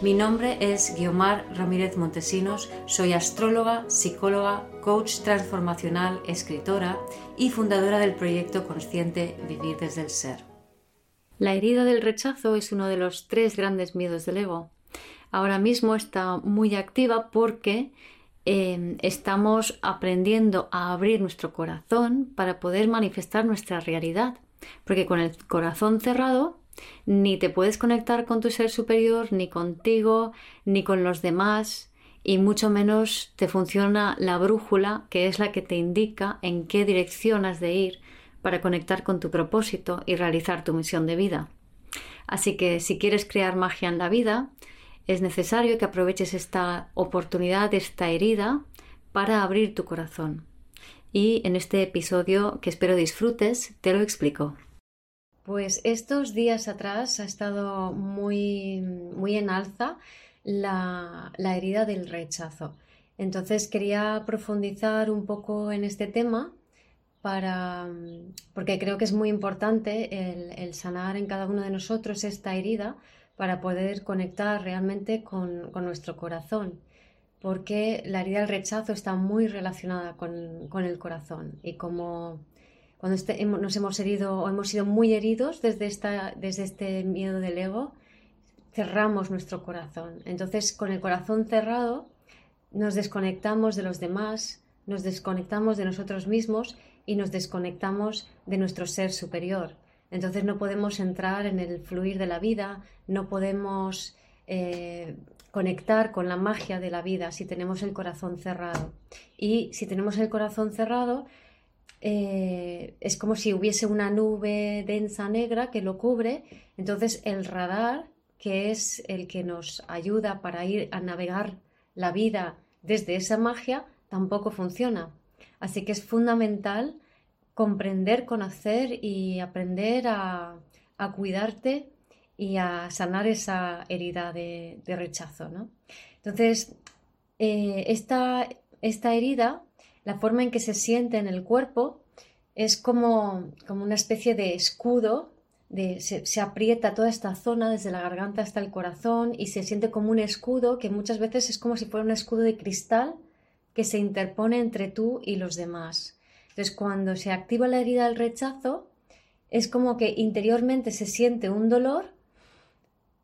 Mi nombre es Guiomar Ramírez Montesinos, soy astróloga, psicóloga, coach transformacional, escritora y fundadora del proyecto consciente Vivir desde el Ser. La herida del rechazo es uno de los tres grandes miedos del ego. Ahora mismo está muy activa porque eh, estamos aprendiendo a abrir nuestro corazón para poder manifestar nuestra realidad. Porque con el corazón cerrado ni te puedes conectar con tu ser superior, ni contigo, ni con los demás, y mucho menos te funciona la brújula, que es la que te indica en qué dirección has de ir para conectar con tu propósito y realizar tu misión de vida. Así que si quieres crear magia en la vida, es necesario que aproveches esta oportunidad, esta herida, para abrir tu corazón. Y en este episodio que espero disfrutes, te lo explico. Pues estos días atrás ha estado muy, muy en alza la, herida del rechazo. Entonces quería profundizar un poco en este tema para, porque creo que es muy importante el, sanar en cada uno de nosotros esta herida para poder conectar realmente con, nuestro corazón. Porque la herida del rechazo está muy relacionada con, con el corazón y como cuando este, nos hemos herido o hemos sido muy heridos desde, este miedo del ego, cerramos nuestro corazón. Entonces, con el corazón cerrado, nos desconectamos de los demás, nos desconectamos de nosotros mismos y nos desconectamos de nuestro ser superior. Entonces no podemos entrar en el fluir de la vida, no podemos eh, conectar con la magia de la vida si tenemos el corazón cerrado. Y si tenemos el corazón cerrado, eh, es como si hubiese una nube densa negra que lo cubre, entonces el radar, que es el que nos ayuda para ir a navegar la vida desde esa magia, tampoco funciona. Así que es fundamental comprender, conocer y aprender a, cuidarte y a sanar esa herida de, rechazo. Entonces, eh, esta, esta herida la forma en que se siente en el cuerpo es como, como una especie de escudo, de, se, aprieta toda esta zona desde la garganta hasta el corazón y se siente como un escudo que muchas veces es como si fuera un escudo de cristal que se interpone entre tú y los demás. Entonces cuando se activa la herida del rechazo es como que interiormente se siente un dolor,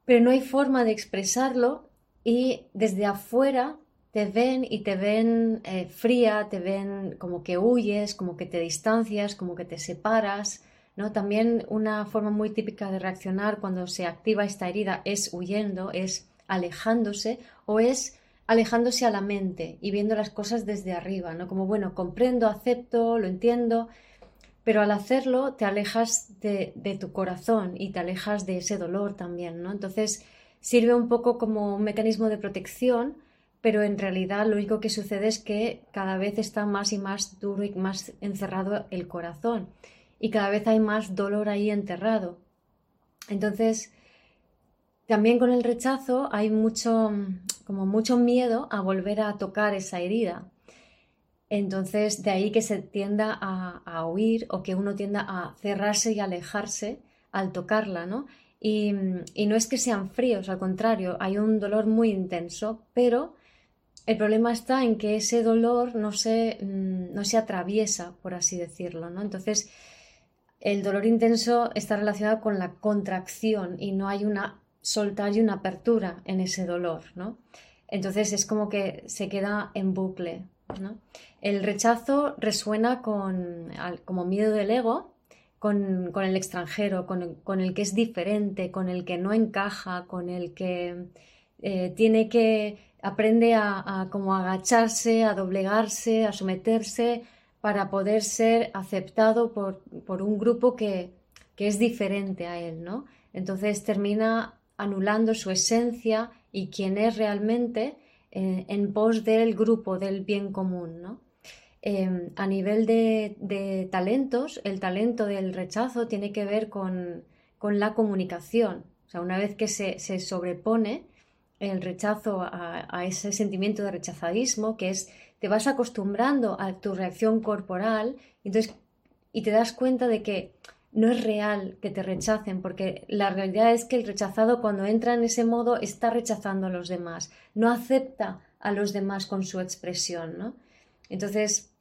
pero no hay forma de expresarlo y desde afuera te ven y te ven eh, fría, te ven como que huyes, como que te distancias, como que te separas. ¿no? También una forma muy típica de reaccionar cuando se activa esta herida es huyendo, es alejándose o es alejándose a la mente y viendo las cosas desde arriba, ¿no? Como, bueno, comprendo, acepto, lo entiendo, pero al hacerlo te alejas de, de tu corazón y te alejas de ese dolor también, ¿no? Entonces sirve un poco como un mecanismo de protección pero en realidad lo único que sucede es que cada vez está más y más duro y más encerrado el corazón y cada vez hay más dolor ahí enterrado. Entonces, también con el rechazo hay mucho, como mucho miedo a volver a tocar esa herida. Entonces, de ahí que se tienda a, a huir o que uno tienda a cerrarse y alejarse al tocarla, ¿no? Y, y no es que sean fríos, al contrario, hay un dolor muy intenso, pero el problema está en que ese dolor no se, mm, no se atraviesa, por así decirlo, ¿no? Entonces, el dolor intenso está relacionado con la contracción y no hay una soltar y una apertura en ese dolor, ¿no? Entonces es como que se queda en bucle, ¿no? El rechazo resuena con, como miedo del ego, con, el extranjero, con el, que es diferente, con el que no encaja, con el que eh, tiene que aprende a, como agacharse, a doblegarse, a someterse para poder ser aceptado por, un grupo que, es diferente a él, ¿no? Entonces termina anulando su esencia y quién es realmente eh, en pos del grupo, del bien común, ¿no? Em, a nivel de, talentos, el talento del rechazo tiene que ver con, la comunicación. O sea, una vez que se, sobrepone el rechazo a, ese sentimiento de rechazadismo, que es, te vas acostumbrando a tu reacción corporal entonces, y te das cuenta de que no es real que te rechacen, porque la realidad es que el rechazado cuando entra en ese modo está rechazando a los demás, no acepta a los demás con su expresión, ¿no? Entonces,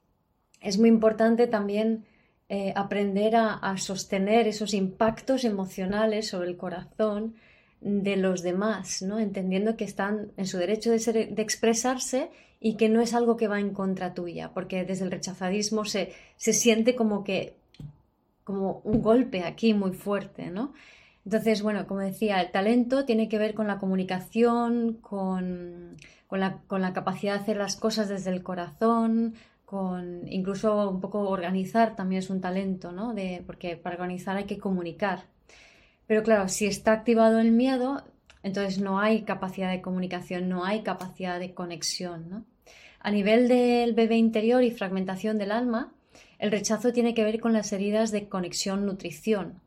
es muy importante también eh, aprender a, sostener esos impactos emocionales sobre el corazón de los demás, ¿no? entendiendo que están en su derecho de, ser, de expresarse y que no es algo que va en contra tuya, porque desde el rechazadismo se, se siente como que como un golpe aquí muy fuerte, ¿no? Entonces, bueno, como decía, el talento tiene que ver con la comunicación, con, con, la, con la capacidad de hacer las cosas desde el corazón, con incluso un poco organizar también es un talento, ¿no? De, porque para organizar hay que comunicar. Pero claro, si está activado el miedo, entonces no hay capacidad de comunicación, no hay capacidad de conexión, ¿no? A nivel del bebé interior y fragmentación del alma, el rechazo tiene que ver con las heridas de conexión-nutrición,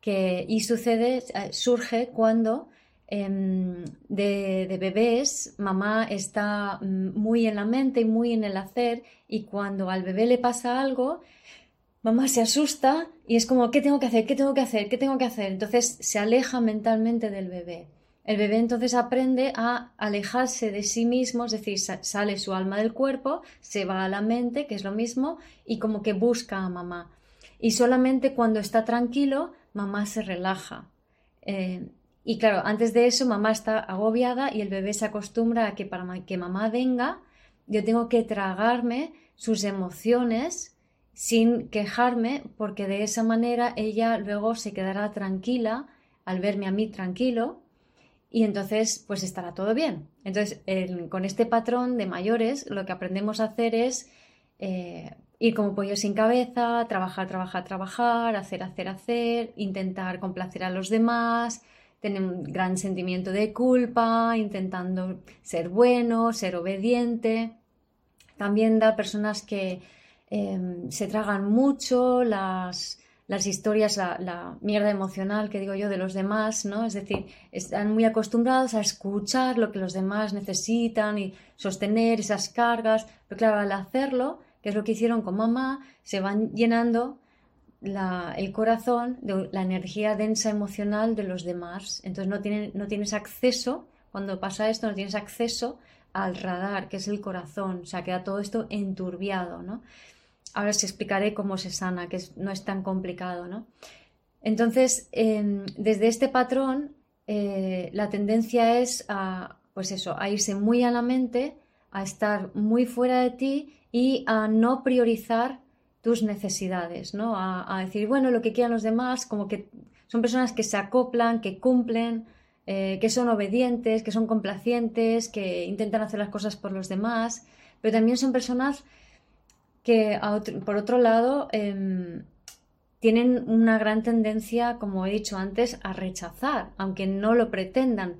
que y sucede, eh, surge cuando Em, de, bebés, mamá está mm, muy en la mente y muy en el hacer y cuando al bebé le pasa algo, mamá se asusta y es como, ¿qué tengo que hacer? ¿Qué tengo que hacer? ¿Qué tengo que hacer? Entonces se aleja mentalmente del bebé. El bebé entonces aprende a alejarse de sí mismo, es decir, sale su alma del cuerpo, se va a la mente, que es lo mismo, y como que busca a mamá. Y solamente cuando está tranquilo, mamá se relaja. Eh, y claro, antes de eso mamá está agobiada y el bebé se acostumbra a que para que mamá venga, yo tengo que tragarme sus emociones sin quejarme, porque de esa manera ella luego se quedará tranquila al verme a mí tranquilo y entonces pues estará todo bien. Entonces, con este patrón de mayores, lo que aprendemos a hacer es eh, ir como pollo sin cabeza, trabajar, trabajar, trabajar, hacer, hacer, hacer, intentar complacer a los demás, tiene un gran sentimiento de culpa, intentando ser bueno, ser obediente. También da personas que em, se tragan mucho las, las historias, la, mierda emocional que digo yo de los demás, ¿no? Es decir, están muy acostumbrados a escuchar lo que los demás necesitan y sostener esas cargas, pero claro, al hacerlo, que es lo que hicieron con mamá, se van llenando el corazón de la energía densa emocional de los demás. Entonces no, no tienes acceso, cuando pasa esto, no tienes acceso al radar, que es el corazón. O sea, queda todo esto enturbiado, ¿no? Ahora os explicaré cómo se sana, que no es tan complicado, ¿no? Entonces, em, desde este patrón, eh, la tendencia es a, pues eso, a irse muy a la mente, a estar muy fuera de ti y a no priorizar tus necesidades, ¿no? A, decir, bueno, lo que quieran los demás, como que son personas que se acoplan, que cumplen, eh, que son obedientes, que son complacientes, que intentan hacer las cosas por los demás, pero también son personas que, por otro lado, em, tienen una gran tendencia, como he dicho antes, a rechazar, aunque no lo pretendan,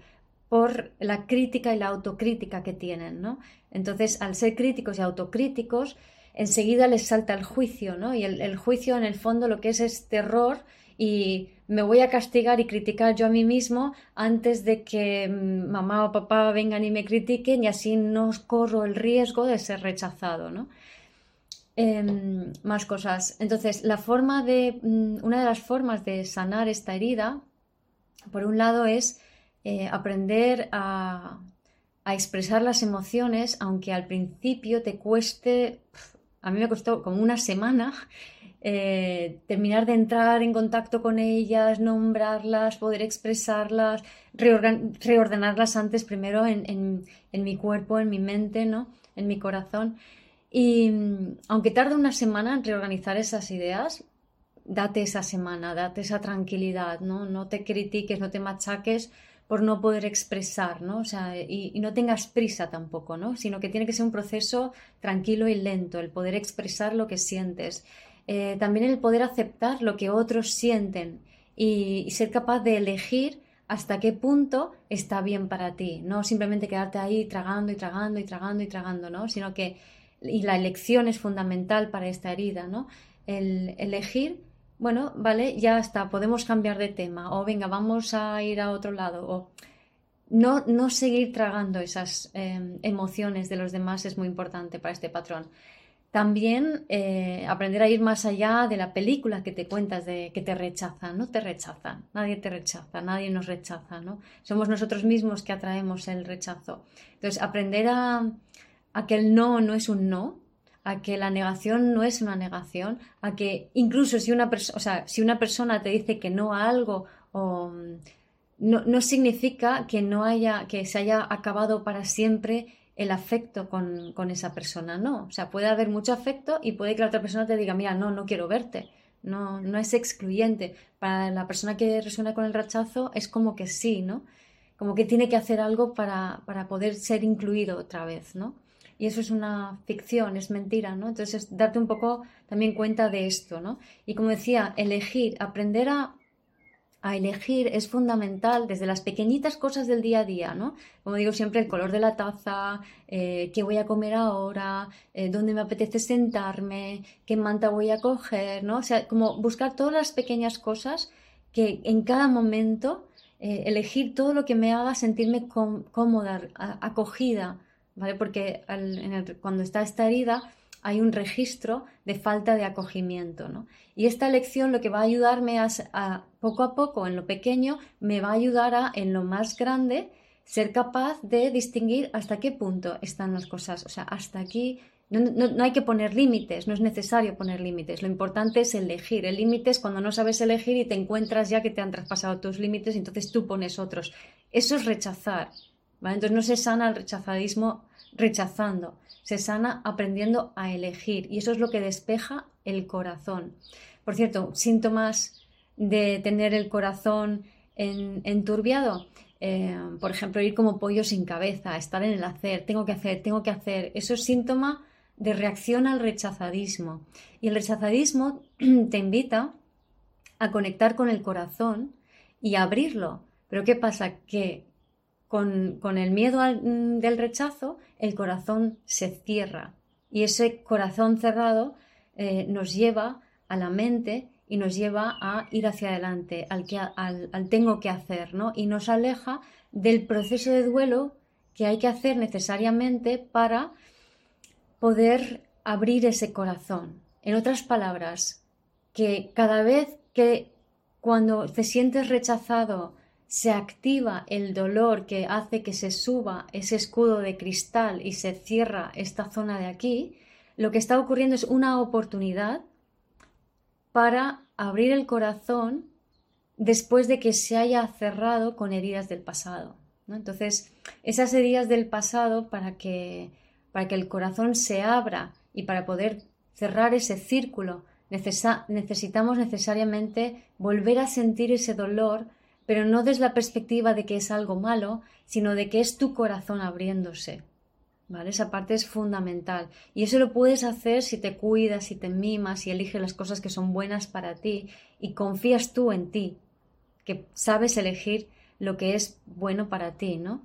por la crítica y la autocrítica que tienen, ¿no? Entonces, al ser críticos y autocríticos, enseguida les salta el juicio, ¿no? Y el, juicio en el fondo lo que es es terror y me voy a castigar y criticar yo a mí mismo antes de que mm, mamá o papá vengan y me critiquen y así no corro el riesgo de ser rechazado, ¿no? Em, más cosas. Entonces, la forma de, mm, una de las formas de sanar esta herida, por un lado, es eh, aprender a, expresar las emociones, aunque al principio te cueste a mí me costó como una semana eh, terminar de entrar en contacto con ellas, nombrarlas, poder expresarlas, reordenarlas antes primero en, mi cuerpo, en mi mente, ¿no? en mi corazón. Y mm, aunque tarde una semana en reorganizar esas ideas, date esa semana, date esa tranquilidad, ¿no? No te critiques, no te machaques por no poder expresar, ¿no? O sea, y, no tengas prisa tampoco, ¿no? Sino que tiene que ser un proceso tranquilo y lento, el poder expresar lo que sientes. Eh, también el poder aceptar lo que otros sienten y, ser capaz de elegir hasta qué punto está bien para ti, no simplemente quedarte ahí tragando y tragando y tragando y tragando, ¿no? Sino que, y la elección es fundamental para esta herida, ¿no? El elegir, bueno, vale, ya está, podemos cambiar de tema, o venga, vamos a ir a otro lado, o no, no seguir tragando esas em, emociones de los demás es muy importante para este patrón. También eh, aprender a ir más allá de la película que te cuentas de que te rechazan, no te rechazan, nadie te rechaza, nadie nos rechaza, ¿no? Somos nosotros mismos que atraemos el rechazo. Entonces, aprender a, que el no no es un no, a que la negación no es una negación, a que incluso si una, o sea, si una persona te dice que no a algo o no, no significa que no haya, que se haya acabado para siempre el afecto con, esa persona, no. O sea, puede haber mucho afecto y puede que la otra persona te diga, mira, no, no quiero verte. No, no es excluyente. Para la persona que resuena con el rechazo es como que sí, ¿no? Como que tiene que hacer algo para, para poder ser incluido otra vez, ¿no? Y eso es una ficción, es mentira, ¿no? Entonces, darte un poco también cuenta de esto, ¿no? Y como decía, elegir, aprender a elegir es fundamental desde las pequeñitas cosas del día a día, ¿no? Como digo siempre, el color de la taza, eh, qué voy a comer ahora, eh, dónde me apetece sentarme, qué manta voy a coger, ¿no? O sea, como buscar todas las pequeñas cosas que en cada momento eh, elegir todo lo que me haga sentirme cómoda, acogida, ¿vale? Porque cuando está esta herida hay un registro de falta de acogimiento. ¿no? Y esta lección lo que va a ayudarme a, poco a poco, en lo pequeño, me va a ayudar a, en lo más grande, ser capaz de distinguir hasta qué punto están las cosas. O sea, hasta aquí no, no, hay que poner límites, no es necesario poner límites. Lo importante es elegir. El límite es cuando no sabes elegir y te encuentras ya que te han traspasado tus límites entonces tú pones otros. Eso es rechazar. Entonces no se sana el rechazadismo rechazando, se sana aprendiendo a elegir y eso es lo que despeja el corazón. Por cierto, síntomas de tener el corazón enturbiado, eh, por ejemplo, ir como pollo sin cabeza, estar en el hacer, tengo que hacer, tengo que hacer, eso es síntoma de reacción al rechazadismo. Y el rechazadismo te invita a conectar con el corazón y a abrirlo. Pero ¿qué pasa? Que con, el miedo mm, del rechazo, el corazón se cierra. Y ese corazón cerrado eh, nos lleva a la mente y nos lleva a ir hacia adelante, al, que, al, tengo que hacer, ¿no? Y nos aleja del proceso de duelo que hay que hacer necesariamente para poder abrir ese corazón. En otras palabras, que cada vez que cuando te sientes rechazado, se activa el dolor que hace que se suba ese escudo de cristal y se cierra esta zona de aquí, lo que está ocurriendo es una oportunidad para abrir el corazón después de que se haya cerrado con heridas del pasado. Entonces, esas heridas del pasado, para que, para que el corazón se abra y para poder cerrar ese círculo, necesitamos necesariamente volver a sentir ese dolor pero no desde la perspectiva de que es algo malo, sino de que es tu corazón abriéndose. ¿Vale? Esa parte es fundamental. Y eso lo puedes hacer si te cuidas, si te mimas, si eliges las cosas que son buenas para ti y confías tú en ti, que sabes elegir lo que es bueno para ti, ¿no?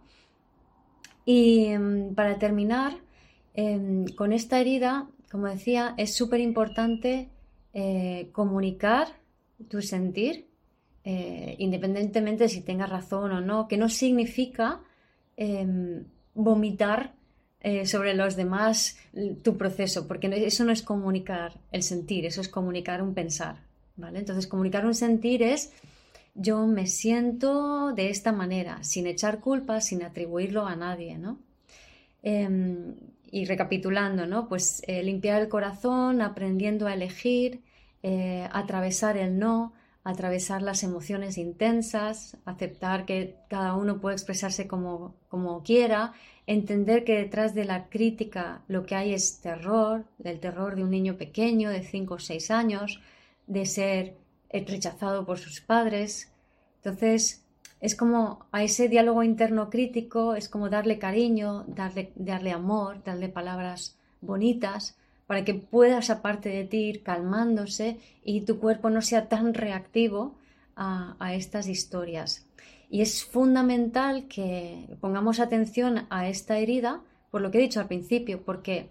Y em, para terminar, em, con esta herida, como decía, es súper importante eh, comunicar tu sentir eh, independientemente de si tengas razón o no, que no significa em, vomitar eh, sobre los demás tu proceso, porque eso no es comunicar el sentir, eso es comunicar un pensar, ¿vale? Entonces, comunicar un sentir es yo me siento de esta manera, sin echar culpa, sin atribuirlo a nadie, ¿no? Em, y recapitulando, ¿no? Pues eh, limpiar el corazón, aprendiendo a elegir, atravesar el no, atravesar las emociones intensas, aceptar que cada uno puede expresarse como, como quiera, entender que detrás de la crítica lo que hay es terror, del terror de un niño pequeño de 5 o 6 años, de ser rechazado por sus padres. Entonces, es como a ese diálogo interno crítico, es como darle cariño, darle, darle amor, darle palabras bonitas, para que puedas, aparte de ti, ir calmándose y tu cuerpo no sea tan reactivo a, estas historias. Y es fundamental que pongamos atención a esta herida, por lo que he dicho al principio, porque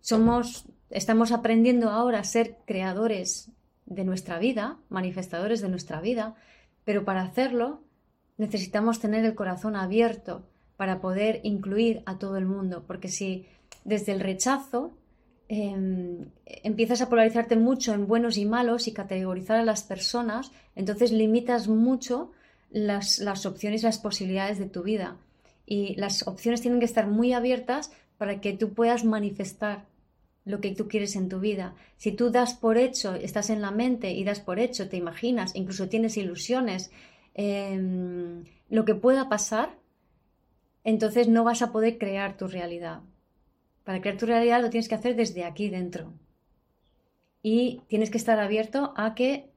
somos, estamos aprendiendo ahora a ser creadores de nuestra vida, manifestadores de nuestra vida, pero para hacerlo necesitamos tener el corazón abierto para poder incluir a todo el mundo, porque si desde el rechazo em, empiezas a polarizarte mucho en buenos y malos y categorizar a las personas, entonces limitas mucho las, las opciones y las posibilidades de tu vida. Y las opciones tienen que estar muy abiertas para que tú puedas manifestar lo que tú quieres en tu vida. Si tú das por hecho, estás en la mente y das por hecho, te imaginas, incluso tienes ilusiones, em, lo que pueda pasar, entonces no vas a poder crear tu realidad. Para crear tu realidad lo tienes que hacer desde aquí dentro. Y tienes que estar abierto a que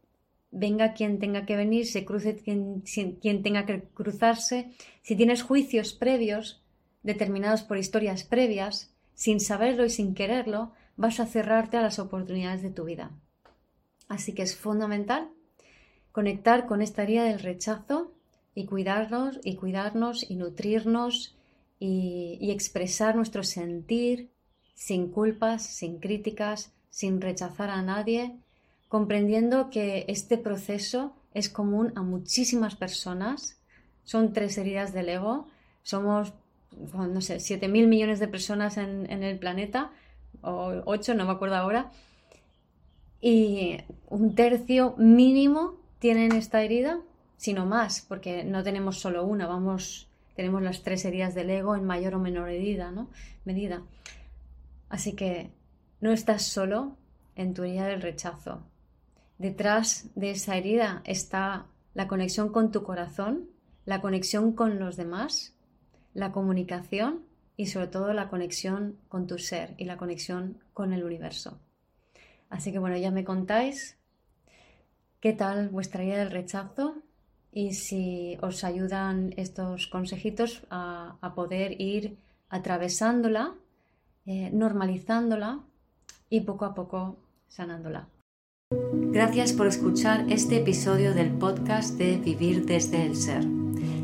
venga quien tenga que venir, se cruce quien, tenga que cruzarse. Si tienes juicios previos, determinados por historias previas, sin saberlo y sin quererlo, vas a cerrarte a las oportunidades de tu vida. Así que es fundamental conectar con esta herida del rechazo y cuidarnos y cuidarnos y nutrirnos y, expresar nuestro sentir sin culpas, sin críticas, sin rechazar a nadie, comprendiendo que este proceso es común a muchísimas personas. Son tres heridas del ego. Somos, no sé, 7 mil millones de personas en, en el planeta o ocho, no me acuerdo ahora, y un tercio mínimo tienen esta herida, sino más, porque no tenemos solo una, vamos, tenemos las tres heridas del ego en mayor o menor medida, ¿no? medida. Así que no estás solo en tu herida del rechazo. Detrás de esa herida está la conexión con tu corazón, la conexión con los demás, la comunicación y sobre todo la conexión con tu ser y la conexión con el universo. Así que bueno, ya me contáis qué tal vuestra idea del rechazo y si os ayudan estos consejitos a, poder ir atravesándola, eh, normalizándola y poco a poco sanándola. Gracias por escuchar este episodio del podcast de Vivir desde el Ser.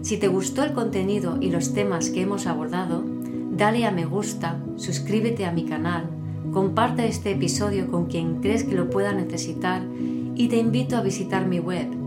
Si te gustó el contenido y los temas que hemos abordado, dale a me gusta, suscríbete a mi canal, comparte este episodio con quien crees que lo pueda necesitar y te invito a visitar mi web